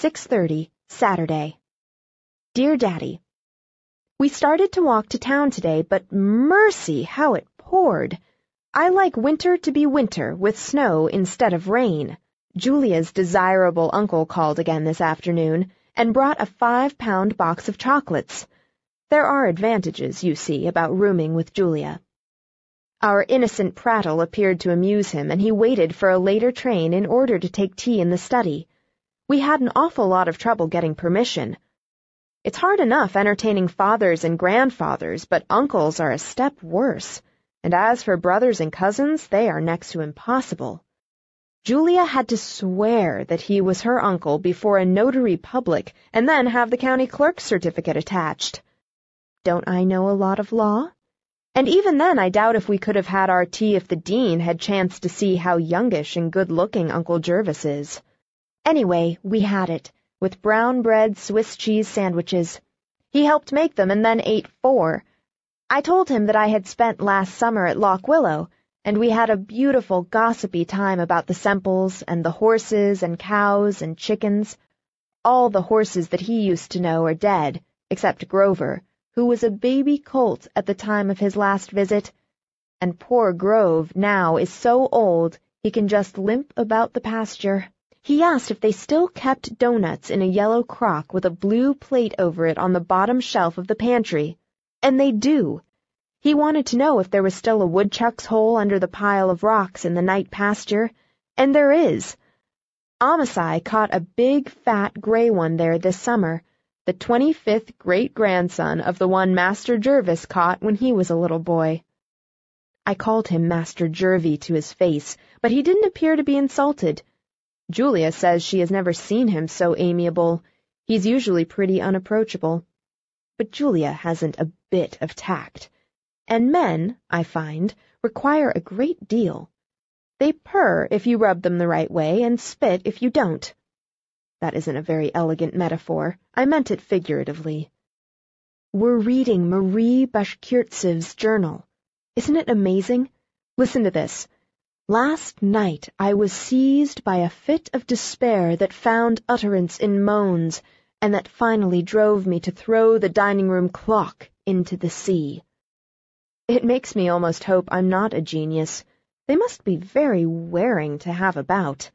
6.30, Saturday. Dear Daddy, We started to walk to town today, but mercy, how it poured. I like winter to be winter, with snow instead of rain. Julia's desirable uncle called again this afternoon, and brought a five-pound box of chocolates. There are advantages, you see, about rooming with Julia. Our innocent prattle appeared to amuse him, and he waited for a later train in order to take tea in the study. We had an awful lot of trouble getting permission. It's hard enough entertaining fathers and grandfathers, but uncles are a step worse, and as for brothers and cousins, they are next to impossible. Julia had to swear that he was her uncle before a notary public, and then have the county clerk's certificate attached. Don't I know a lot of law? And even then I doubt if we could have had our tea if the dean had chanced to see how youngish and good-looking Uncle Jervis is. Anyway, we had it, with brown bread Swiss cheese sandwiches. He helped make them and then ate four. I told him that I had spent last summer at Lock Willow, and we had a beautiful gossipy time about the Semples and the horses and cows and chickens. All the horses that he used to know are dead, except Grover, who was a baby colt at the time of his last visit, and poor Grove now is so old he can just limp about the pasture. He asked if they still kept doughnuts in a yellow crock with a blue plate over it on the bottom shelf of the pantry, and they do. He wanted to know if there was still a woodchuck's hole under the pile of rocks in the night pasture, and there is. Amasai caught a big, fat, gray one there this summer, the twenty-fifth great-grandson of the one Master Jervis caught when he was a little boy. I called him Master Jervie to his face, but he didn't appear to be insulted. Julia says she has never seen him so amiable. He's usually pretty unapproachable. But Julia hasn't a bit of tact. And men, I find, require a great deal. They purr if you rub them the right way, and spit if you don't. That isn't a very elegant metaphor. I meant it figuratively. We're reading Marie Bashkirtseff's journal. Isn't it amazing? Listen to this. Last night I was seized by a fit of despair that found utterance in moans, and that finally drove me to throw the dining room clock into the sea. It makes me almost hope I'm not a genius. They must be very wearing to have about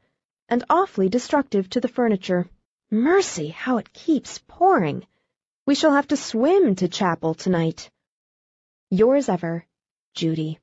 and awfully destructive to the furniture. Mercy, how it keeps pouring! We shall have to swim to chapel tonight. Yours ever, Judy.